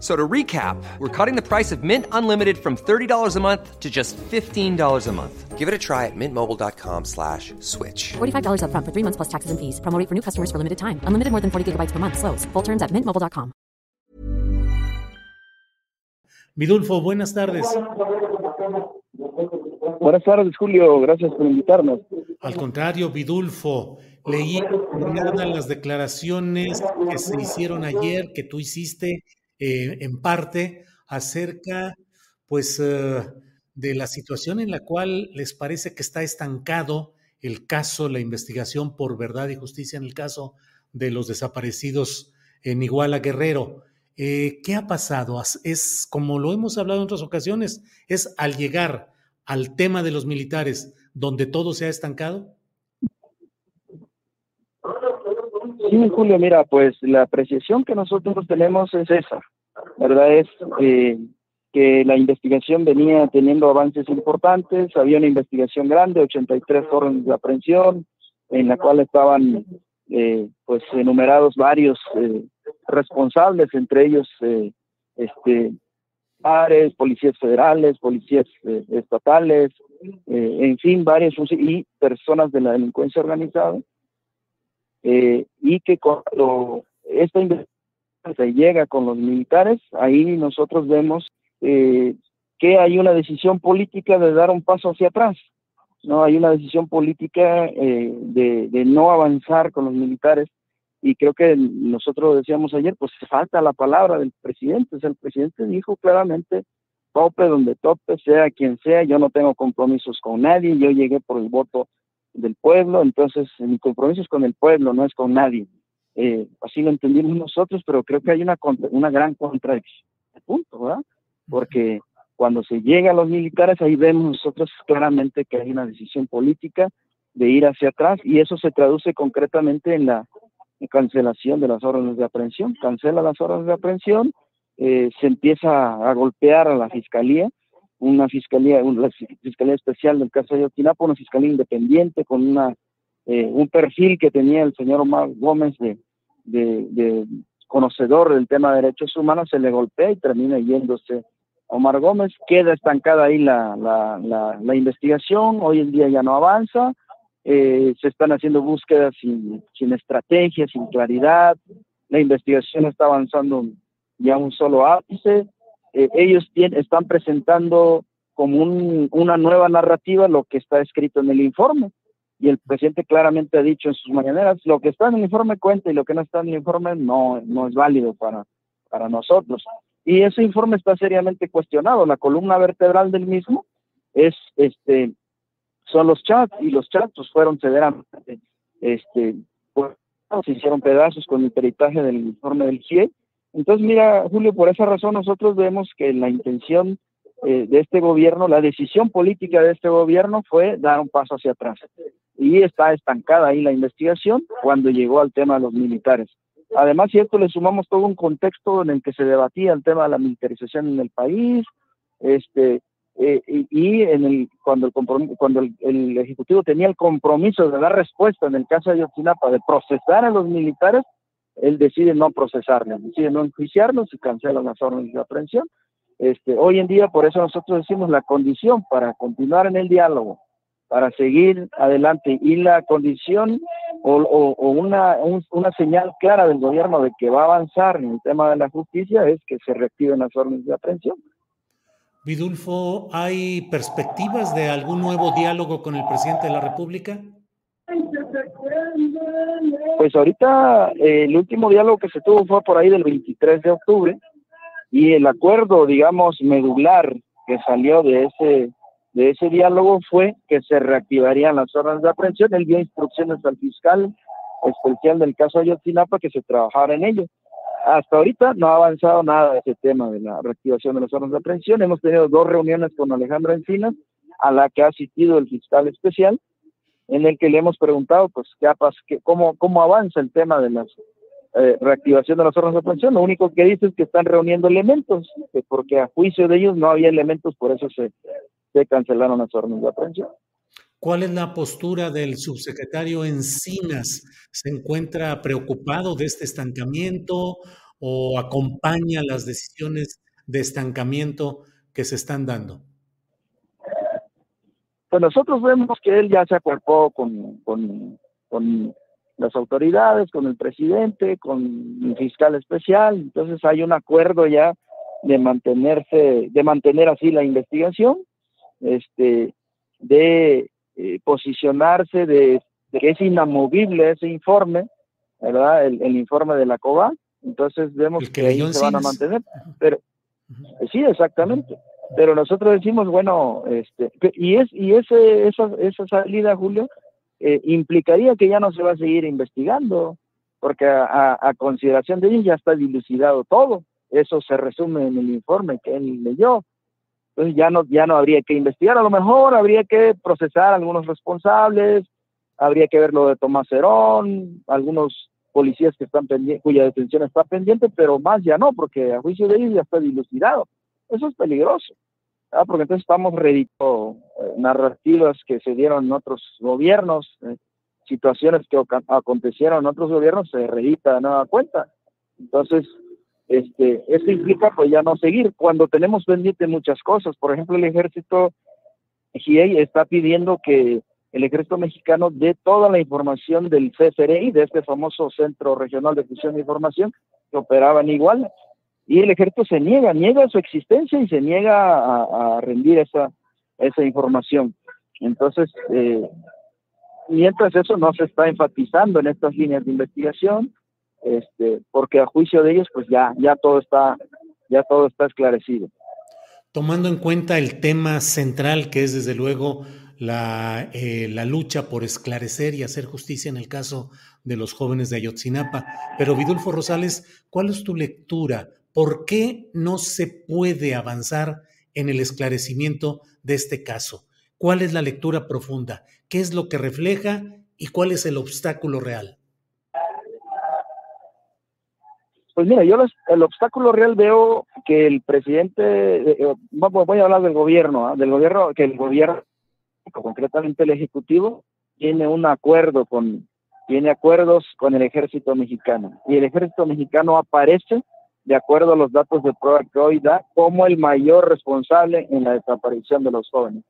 So to recap, we're cutting the price of Mint Unlimited from $30 a month to just $15 a month. Give it a try at mintmobile.com slash switch. $45 upfront for three months plus taxes and fees. Promo rate for new customers for limited time. Unlimited more than 40 gigabytes per month. Slows. Full terms at mintmobile.com. Vidulfo, buenas tardes. Buenas tardes, Julio. Gracias por invitarnos. Al contrario, Vidulfo, leí nada las declaraciones que se hicieron ayer, que tú hiciste eh, en parte acerca, pues, eh, de la situación en la cual les parece que está estancado el caso, la investigación por verdad y justicia en el caso de los desaparecidos en Iguala Guerrero. Eh, ¿Qué ha pasado? Es como lo hemos hablado en otras ocasiones, es al llegar al tema de los militares donde todo se ha estancado. Sí, Julio, mira, pues la apreciación que nosotros tenemos es esa, ¿verdad? Es eh, que la investigación venía teniendo avances importantes, había una investigación grande, 83 órdenes de aprehensión, en la cual estaban eh, pues enumerados varios eh, responsables, entre ellos eh, este pares, policías federales, policías eh, estatales, eh, en fin, varios y personas de la delincuencia organizada, eh, y que cuando esta investigación se llega con los militares, ahí nosotros vemos eh, que hay una decisión política de dar un paso hacia atrás, no hay una decisión política eh, de, no avanzar con los militares. Y creo que nosotros decíamos ayer, pues falta la palabra del presidente, el presidente dijo claramente, tope donde tope, sea quien sea, yo no tengo compromisos con nadie, yo llegué por el voto del pueblo, entonces mi compromiso es con el pueblo, no es con nadie. Eh, así lo entendimos nosotros, pero creo que hay una, una gran contradicción, punto, ¿verdad? Porque cuando se llega a los militares, ahí vemos nosotros claramente que hay una decisión política de ir hacia atrás y eso se traduce concretamente en la cancelación de las órdenes de aprehensión. Cancela las órdenes de aprehensión, eh, se empieza a golpear a la fiscalía, una fiscalía, una fiscalía especial del caso de Ayotzinapa, una fiscalía independiente con una eh, un perfil que tenía el señor Omar Gómez de, de, de, conocedor del tema de derechos humanos, se le golpea y termina yéndose Omar Gómez, queda estancada ahí la, la, la, la investigación, hoy en día ya no avanza, eh, se están haciendo búsquedas sin, sin estrategia, sin claridad, la investigación está avanzando ya un solo ápice, eh, ellos tienen, están presentando como un, una nueva narrativa lo que está escrito en el informe y el presidente claramente ha dicho en sus mañaneras, lo que está en el informe cuenta y lo que no está en el informe no, no es válido para, para nosotros. Y ese informe está seriamente cuestionado. La columna vertebral del mismo es este son los chats y los chats pues, fueron severamente este pues, se hicieron pedazos con el peritaje del informe del CIE. Entonces, mira, Julio, por esa razón nosotros vemos que la intención eh, de este gobierno, la decisión política de este gobierno fue dar un paso hacia atrás. Y está estancada ahí la investigación cuando llegó al tema de los militares. Además, cierto, le sumamos todo un contexto en el que se debatía el tema de la militarización en el país, este, eh, y, en el, cuando, el, cuando el, el, Ejecutivo tenía el compromiso de dar respuesta en el caso de Ayotzinapa, de procesar a los militares, él decide no procesarlos, decide no enjuiciarlos y cancela las órdenes de aprehensión. Este, hoy en día, por eso nosotros decimos la condición para continuar en el diálogo, para seguir adelante y la condición o, una, un, una señal clara del gobierno de que va a avanzar en el tema de la justicia es que se reactiven las órdenes de aprehensión. Vidulfo, ¿hay perspectivas de algún nuevo diálogo con el presidente de la República? Pues ahorita eh, el último diálogo que se tuvo fue por ahí del 23 de octubre y el acuerdo, digamos, medular que salió de ese de ese diálogo fue que se reactivarían las órdenes de aprehensión. Él dio instrucciones al fiscal especial del caso Ayotzinapa que se trabajara en ello. Hasta ahorita no ha avanzado nada ese tema de la reactivación de las órdenes de aprehensión. Hemos tenido dos reuniones con Alejandro Encinas, a la que ha asistido el fiscal especial, en el que le hemos preguntado, pues, qué, cómo, cómo avanza el tema de la eh, reactivación de las órdenes de aprehensión. Lo único que dice es que están reuniendo elementos, porque a juicio de ellos no había elementos, por eso se, se cancelaron las órdenes de aprehensión. ¿Cuál es la postura del subsecretario Encinas? ¿Se encuentra preocupado de este estancamiento o acompaña las decisiones de estancamiento que se están dando? Pues nosotros vemos que él ya se acuerpó con, con, con las autoridades, con el presidente, con el fiscal especial, entonces hay un acuerdo ya de mantenerse, de mantener así la investigación, este, de eh, posicionarse, de, que es inamovible ese informe, ¿verdad? El, informe de la COBA, entonces vemos que, ahí se van a mantener, pero sí, exactamente pero nosotros decimos, bueno, este, y es y ese esa, esa salida, Julio, eh, implicaría que ya no se va a seguir investigando, porque a, consideración de ellos ya está dilucidado todo. Eso se resume en el informe que él leyó. Entonces ya no, ya no habría que investigar, a lo mejor habría que procesar a algunos responsables, habría que ver lo de Tomás Herón, algunos policías que están cuya detención está pendiente, pero más ya no, porque a juicio de ellos ya está dilucidado. Eso es peligroso, porque entonces estamos reeditando eh, narrativas que se dieron en otros gobiernos, eh, situaciones que acontecieron en otros gobiernos, se reedita de nueva cuenta. Entonces, este, esto implica pues ya no seguir cuando tenemos pendiente muchas cosas. Por ejemplo, el ejército GIEI está pidiendo que el ejército mexicano dé toda la información del CFRI, de este famoso Centro Regional de Fusión de Información, que operaba en Iguala y el ejército se niega, niega su existencia y se niega a, rendir esa, esa información. Entonces, eh, mientras eso no se está enfatizando en estas líneas de investigación, este, porque a juicio de ellos, pues ya, ya todo está, ya todo está esclarecido. Tomando en cuenta el tema central que es desde luego la, eh, la, lucha por esclarecer y hacer justicia en el caso de los jóvenes de Ayotzinapa. Pero Vidulfo Rosales, ¿cuál es tu lectura? ¿Por qué no se puede avanzar en el esclarecimiento de este caso? ¿Cuál es la lectura profunda? ¿Qué es lo que refleja y cuál es el obstáculo real? Pues mira, yo el obstáculo real veo que el presidente, eh, eh, voy a hablar del gobierno, ¿ah? del gobierno, que el gobierno, concretamente el ejecutivo, tiene un acuerdo con, tiene acuerdos con el ejército mexicano y el ejército mexicano aparece de acuerdo a los datos de prueba que hoy da, como el mayor responsable en la desaparición de los jóvenes.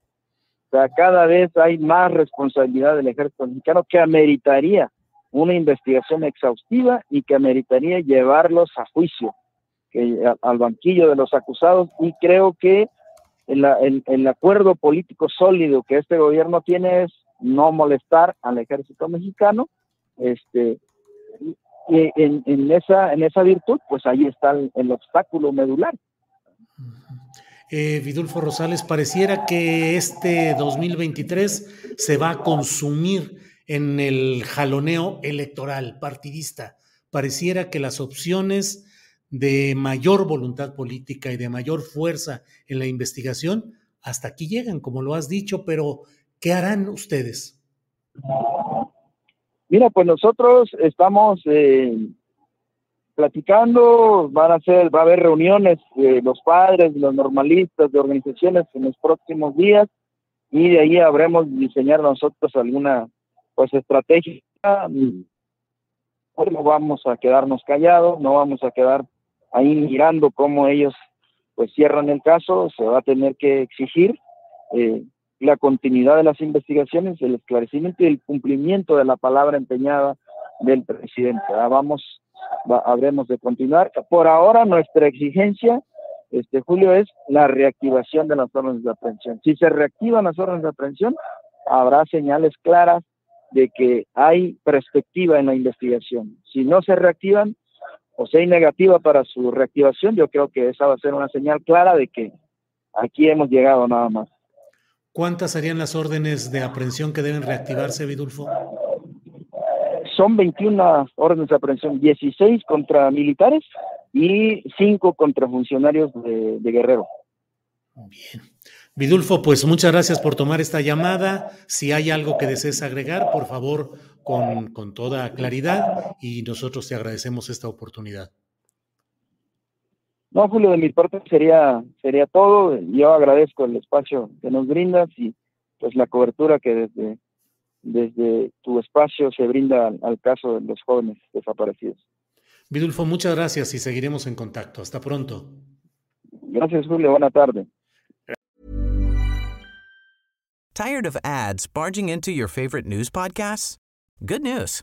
O sea, cada vez hay más responsabilidad del ejército mexicano que ameritaría una investigación exhaustiva y que ameritaría llevarlos a juicio, al banquillo de los acusados. Y creo que el, el acuerdo político sólido que este gobierno tiene es no molestar al ejército mexicano, este, y en, esa, virtud, pues ahí está el, obstáculo medular. Eh, Vidulfo Rosales, pareciera que este 2023 se va a consumir en el jaloneo electoral partidista. Pareciera que las opciones de mayor voluntad política y de mayor fuerza en la investigación hasta aquí llegan, como lo has dicho, pero ¿qué harán ustedes? Mira, pues nosotros estamos eh, platicando, van a ser, va a haber reuniones de los padres, los normalistas, de organizaciones en los próximos días y de ahí habremos diseñar nosotros alguna pues estrategia. No vamos a quedarnos callados, no vamos a quedar ahí mirando cómo ellos pues cierran el caso, se va a tener que exigir eh, la continuidad de las investigaciones, el esclarecimiento y el cumplimiento de la palabra empeñada del presidente. Ah, vamos, habremos de continuar. Por ahora nuestra exigencia, este Julio, es la reactivación de las órdenes de aprehensión. Si se reactivan las órdenes de aprehensión, habrá señales claras de que hay perspectiva en la investigación. Si no se reactivan o si hay negativa para su reactivación, yo creo que esa va a ser una señal clara de que aquí hemos llegado nada más. ¿Cuántas serían las órdenes de aprehensión que deben reactivarse, Vidulfo? Son 21 órdenes de aprehensión, 16 contra militares y 5 contra funcionarios de, de Guerrero. Bien. Vidulfo, pues muchas gracias por tomar esta llamada. Si hay algo que desees agregar, por favor, con, con toda claridad y nosotros te agradecemos esta oportunidad. No, Julio, de mi parte sería, sería todo. Yo agradezco el espacio que nos brindas y pues la cobertura que desde, desde tu espacio se brinda al, al caso de los jóvenes desaparecidos. Vidulfo, muchas gracias y seguiremos en contacto. Hasta pronto. Gracias, Julio. Buena tarde. Tired of ads barging into your favorite news podcasts? Good news.